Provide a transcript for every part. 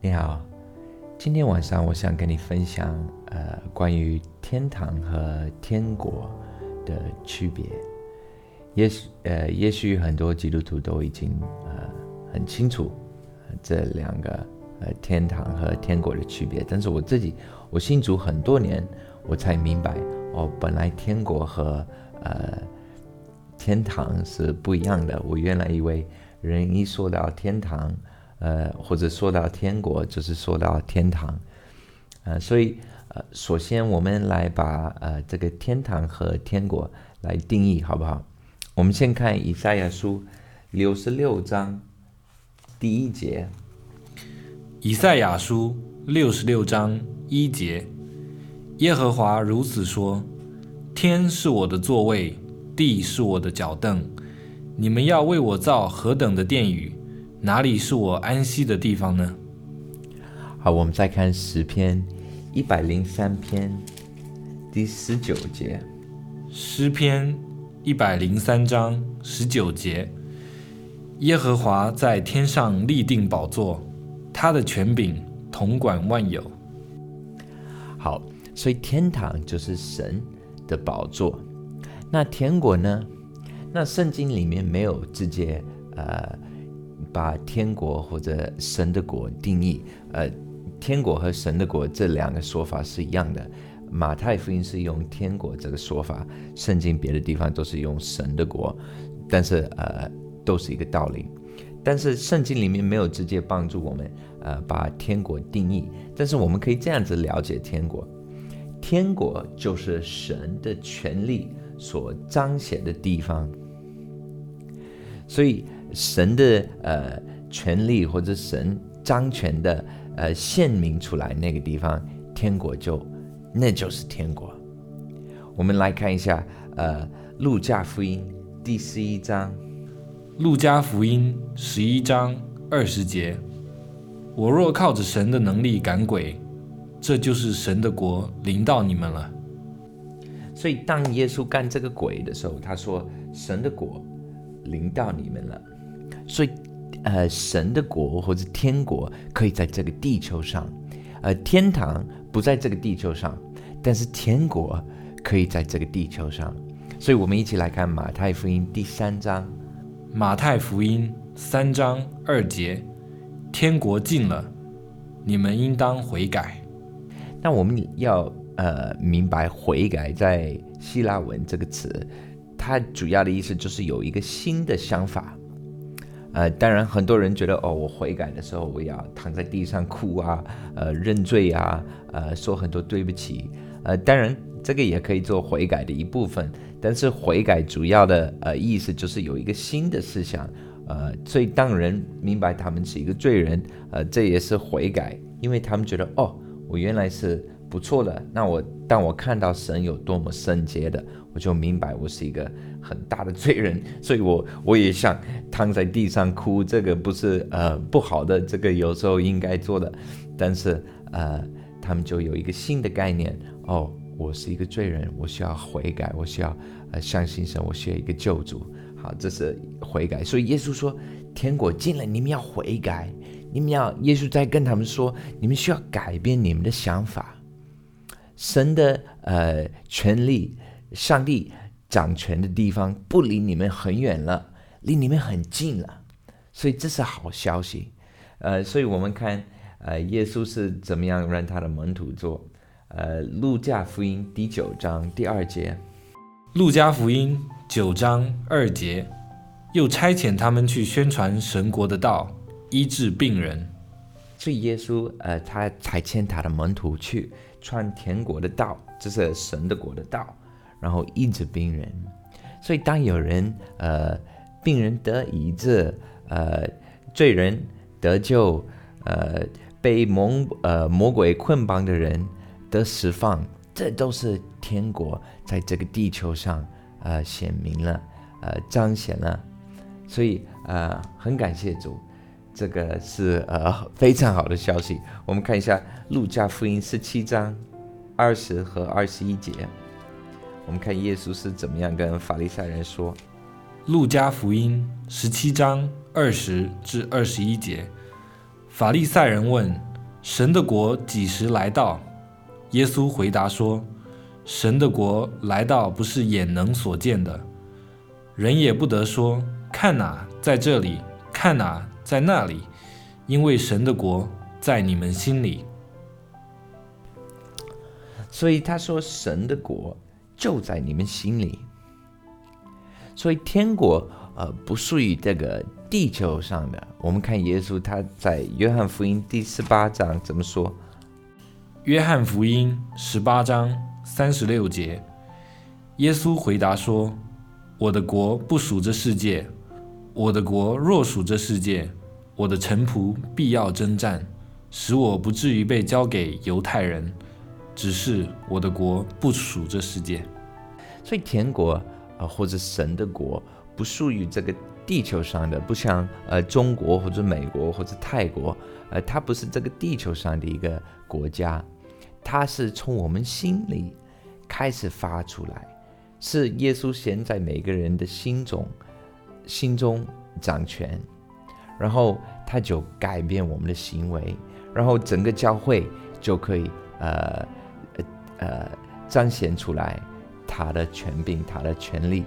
你好，今天晚上我想跟你分享，呃，关于天堂和天国的区别。也许，呃，也许很多基督徒都已经呃很清楚这两个呃天堂和天国的区别，但是我自己我信主很多年，我才明白哦，本来天国和呃天堂是不一样的。我原来以为人一说到天堂，呃，或者说到天国，就是说到天堂，呃，所以呃，首先我们来把呃这个天堂和天国来定义，好不好？我们先看以赛亚书六十六章第一节。以赛亚书六十六章一节，耶和华如此说：天是我的座位，地是我的脚凳，你们要为我造何等的殿宇？哪里是我安息的地方呢？好，我们再看十篇一百零三篇第十九节。诗篇一百零三章十九节：耶和华在天上立定宝座，他的权柄统管万有。好，所以天堂就是神的宝座。那天国呢？那圣经里面没有直接呃。把天国或者神的国定义，呃，天国和神的国这两个说法是一样的。马太福音是用天国这个说法，圣经别的地方都是用神的国，但是呃，都是一个道理。但是圣经里面没有直接帮助我们呃把天国定义，但是我们可以这样子了解天国：天国就是神的权力所彰显的地方，所以。神的呃权利或者神掌权的呃显明出来那个地方，天国就那就是天国。我们来看一下呃路加福音第十一章，路加福音十一章二十节，我若靠着神的能力赶鬼，这就是神的国临到你们了。所以当耶稣干这个鬼的时候，他说神的国临到你们了。所以，呃，神的国或者天国可以在这个地球上，呃，天堂不在这个地球上，但是天国可以在这个地球上。所以我们一起来看马太福音第三章。马太福音三章二节：天国近了，你们应当悔改。那我们要呃明白悔改在希腊文这个词，它主要的意思就是有一个新的想法。呃，当然，很多人觉得哦，我悔改的时候，我要躺在地上哭啊，呃，认罪啊，呃，说很多对不起。呃，当然，这个也可以做悔改的一部分。但是悔改主要的呃意思就是有一个新的思想，呃，所以当人明白他们是一个罪人，呃，这也是悔改，因为他们觉得哦，我原来是不错的。那我当我看到神有多么圣洁的，我就明白我是一个。很大的罪人，所以我我也想躺在地上哭，这个不是呃不好的，这个有时候应该做的，但是呃他们就有一个新的概念哦，我是一个罪人，我需要悔改，我需要呃相信神，我需要一个救主，好，这是悔改。所以耶稣说天国近了，你们要悔改，你们要耶稣在跟他们说，你们需要改变你们的想法，神的呃权利，上帝。掌权的地方不离你们很远了，离你们很近了，所以这是好消息。呃，所以我们看，呃，耶稣是怎么样让他的门徒做？呃，路加福音第九章第二节，路加福音九章二节，又差遣他们去宣传神国的道，医治病人。所以耶稣，呃，他才遣他的门徒去传天国的道，这是神的国的道。然后医治病人，所以当有人呃病人得医治，呃罪人得救，呃被魔呃魔鬼捆绑的人得释放，这都是天国在这个地球上呃显明了，呃彰显了，所以呃很感谢主，这个是呃非常好的消息。我们看一下路加福音十七章二十和二十一节。我们看耶稣是怎么样跟法利赛人说，《路加福音》十七章二十至二十一节，法利赛人问：“神的国几时来到？耶稣回答说：“神的国来到，不是眼能所见的，人也不得说看哪，在这里；看哪，在那里，因为神的国在你们心里。”所以他说：“神的国就在你们心里。”所以天国呃不属于这个地球上的。我们看耶稣他在约翰福音第十八章怎么说？约翰福音十八章三十六节，耶稣回答说：“我的国不属这世界。我的国若属这世界，我的臣仆必要征战，使我不至于被交给犹太人。只是我的国不属这世界。所以天国呃或者神的国不属于这个地球上的，不像呃中国或者美国或者泰国，呃它不是这个地球上的一个国家。”它是从我们心里开始发出来，是耶稣现在每个人的心中心中掌权，然后他就改变我们的行为，然后整个教会就可以呃呃呃彰显出来他的权柄、他的权利，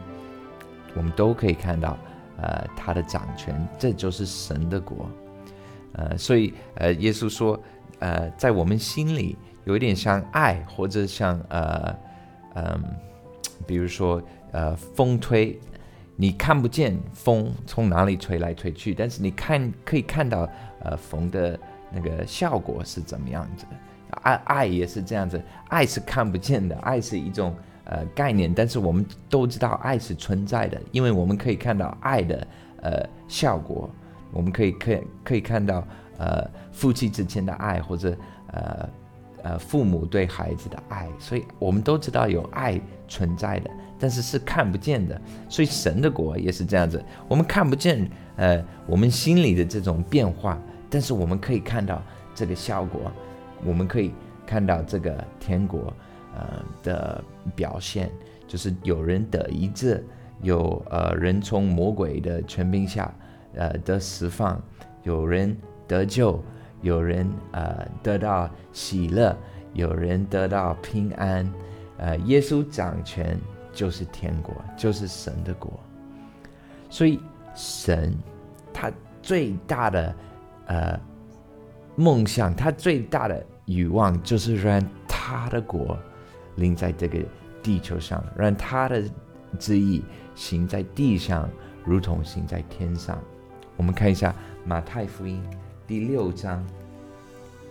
我们都可以看到呃他的掌权，这就是神的国，呃，所以呃耶稣说呃在我们心里。有一点像爱，或者像呃嗯，比如说呃风吹，你看不见风从哪里吹来吹去，但是你看可以看到呃风的那个效果是怎么样子。爱爱也是这样子，爱是看不见的，爱是一种呃概念，但是我们都知道爱是存在的，因为我们可以看到爱的呃效果，我们可以可可以看到呃夫妻之间的爱或者呃。呃，父母对孩子的爱，所以我们都知道有爱存在的，但是是看不见的。所以神的国也是这样子，我们看不见呃我们心里的这种变化，但是我们可以看到这个效果，我们可以看到这个天国呃的表现，就是有人得医治，有呃人从魔鬼的权柄下呃得释放，有人得救。有人呃得到喜乐，有人得到平安，呃，耶稣掌权就是天国，就是神的国。所以神他最大的呃梦想，他最大的欲望，就是让他的国临在这个地球上，让他的旨意行在地上，如同行在天上。我们看一下马太福音。第六章，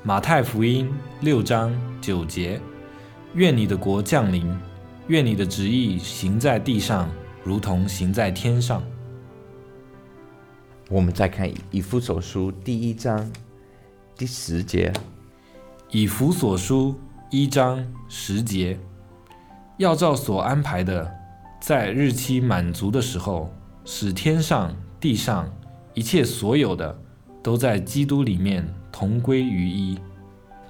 马太福音六章九节：愿你的国降临，愿你的旨意行在地上，如同行在天上。我们再看以弗所书第一章第十节，以弗所书一章十节，要照所安排的，在日期满足的时候，使天上地上一切所有的。都在基督里面同归于一，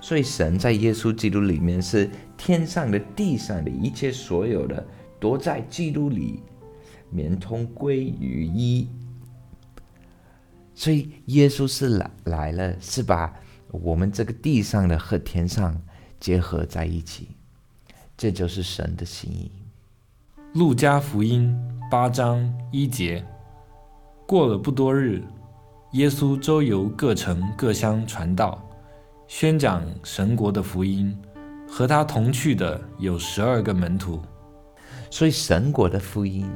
所以神在耶稣基督里面是天上的、地上的一切所有的都在基督里面通归于一。所以耶稣是来来了，是把我们这个地上的和天上结合在一起，这就是神的心意。路加福音八章一节，过了不多日。耶稣周游各城各乡传道，宣讲神国的福音。和他同去的有十二个门徒。所以神国的福音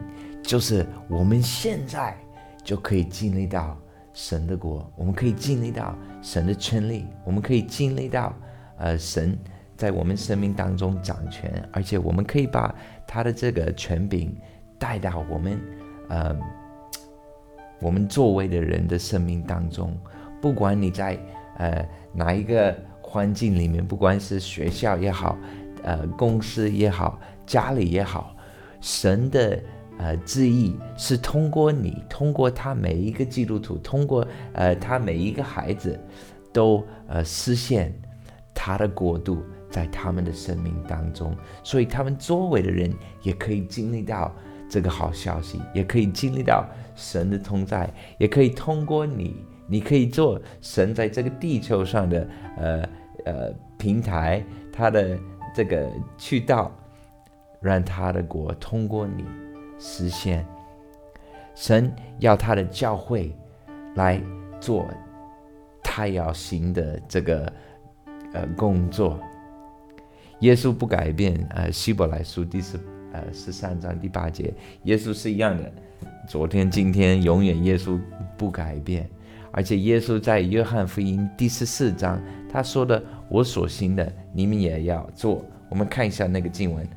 就是我们现在就可以经历到神的国，我们可以经历到神的权利，我们可以经历到呃神在我们生命当中掌权，而且我们可以把他的这个权柄带到我们呃。我们作为的人的生命当中，不管你在呃哪一个环境里面，不管是学校也好，呃公司也好，家里也好，神的呃旨意是通过你，通过他每一个基督徒，通过呃他每一个孩子，都呃实现他的国度在他们的生命当中，所以他们周围的人也可以经历到这个好消息，也可以经历到神的同在，也可以通过你，你可以做神在这个地球上的呃呃平台，他的这个渠道，让他的国通过你实现。神要他的教会来做他要行的这个呃工作。耶稣不改变，呃，希伯来书第十。呃，十三章第八节，耶稣是一样的，昨天、今天、永远，耶稣不改变。而且，耶稣在约翰福音第十四章，他说的：“我所行的，你们也要做。”我们看一下那个经文，《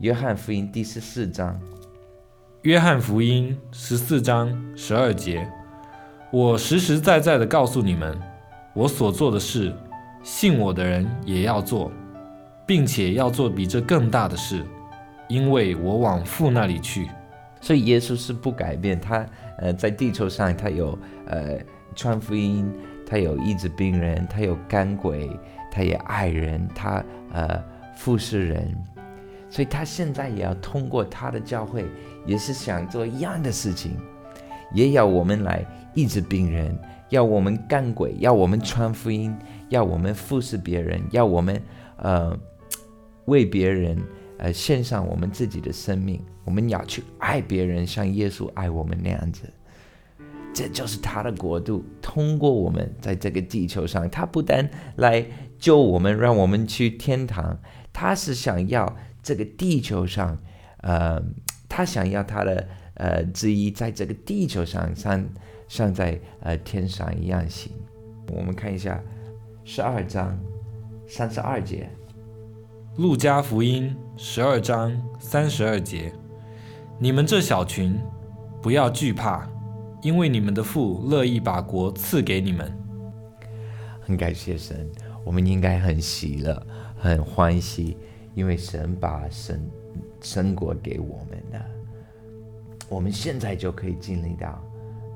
约翰福音》第十四章，《约翰福音》十四章十二节：“我实实在在的告诉你们，我所做的事，信我的人也要做，并且要做比这更大的事。”因为我往父那里去，所以耶稣是不改变。他呃，在地球上，他有呃传福音，他有医治病人，他有干鬼，他也爱人，他呃服侍人。所以他现在也要通过他的教会，也是想做一样的事情，也要我们来医治病人，要我们干鬼，要我们传福音，要我们服侍别人，要我们呃为别人。呃，献上我们自己的生命，我们要去爱别人，像耶稣爱我们那样子。这就是他的国度，通过我们在这个地球上，他不单来救我们，让我们去天堂，他是想要这个地球上，呃，他想要他的呃之一在这个地球上，像像在呃天上一样行。我们看一下十二章三十二节。路加福音十二章三十二节：你们这小群，不要惧怕，因为你们的父乐意把国赐给你们。很感谢神，我们应该很喜乐、很欢喜，因为神把神神国给我们了。我们现在就可以经历到，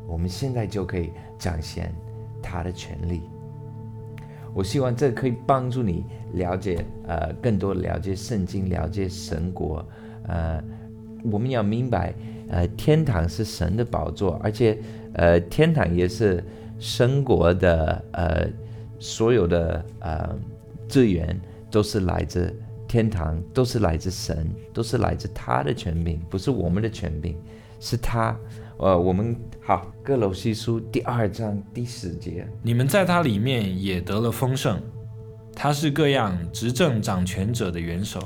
我们现在就可以展现他的权利。我希望这可以帮助你了解，呃，更多了解圣经，了解神国。呃，我们要明白，呃，天堂是神的宝座，而且，呃，天堂也是神国的，呃，所有的呃资源都是来自天堂，都是来自神，都是来自他的权柄，不是我们的权柄，是他。呃，我们好，《各楼西书》第二章第十节，你们在他里面也得了丰盛，他是各样执政掌权者的元首。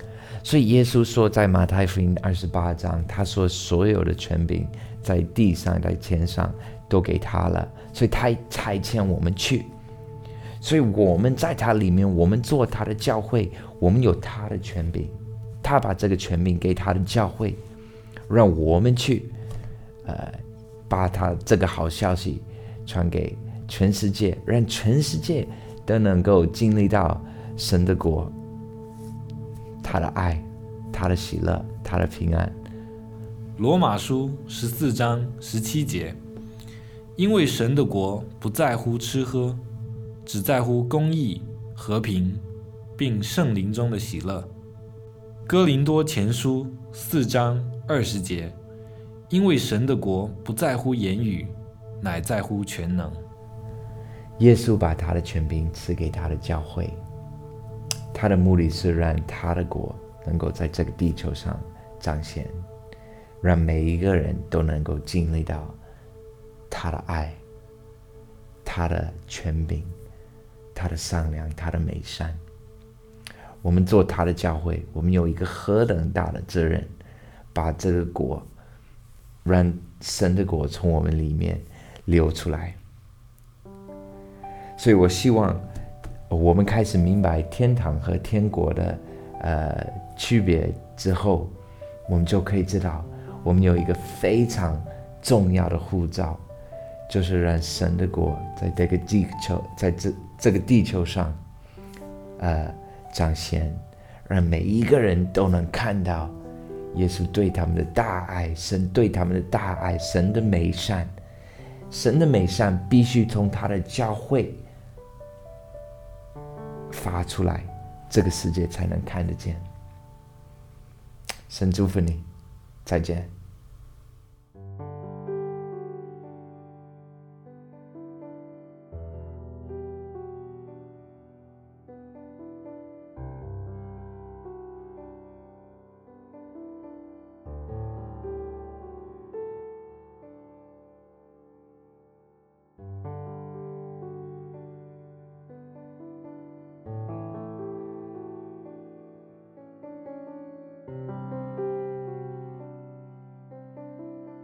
所以耶稣说，在马太福音二十八章，他说所有的权柄在地上、在天上都给他了，所以他差遣我们去。所以我们在他里面，我们做他的教会，我们有他的权柄，他把这个权柄给他的教会，让我们去，呃。把他这个好消息传给全世界，让全世界都能够经历到神的国，他的爱，他的喜乐，他的平安。罗马书十四章十七节，因为神的国不在乎吃喝，只在乎公义、和平，并圣灵中的喜乐。哥林多前书四章二十节。因为神的国不在乎言语，乃在乎全能。耶稣把他的权柄赐给他的教会，他的目的是让他的国能够在这个地球上彰显，让每一个人都能够经历到他的爱、他的权柄、他的善良、他的美善。我们做他的教会，我们有一个何等大的责任，把这个国。让神的果从我们里面流出来，所以我希望我们开始明白天堂和天国的呃区别之后，我们就可以知道，我们有一个非常重要的护照，就是让神的国在这个地球，在这这个地球上，呃彰显，让每一个人都能看到。耶稣对他们的大爱，神对他们的大爱，神的美善，神的美善必须从他的教会发出来，这个世界才能看得见。神祝福你，再见。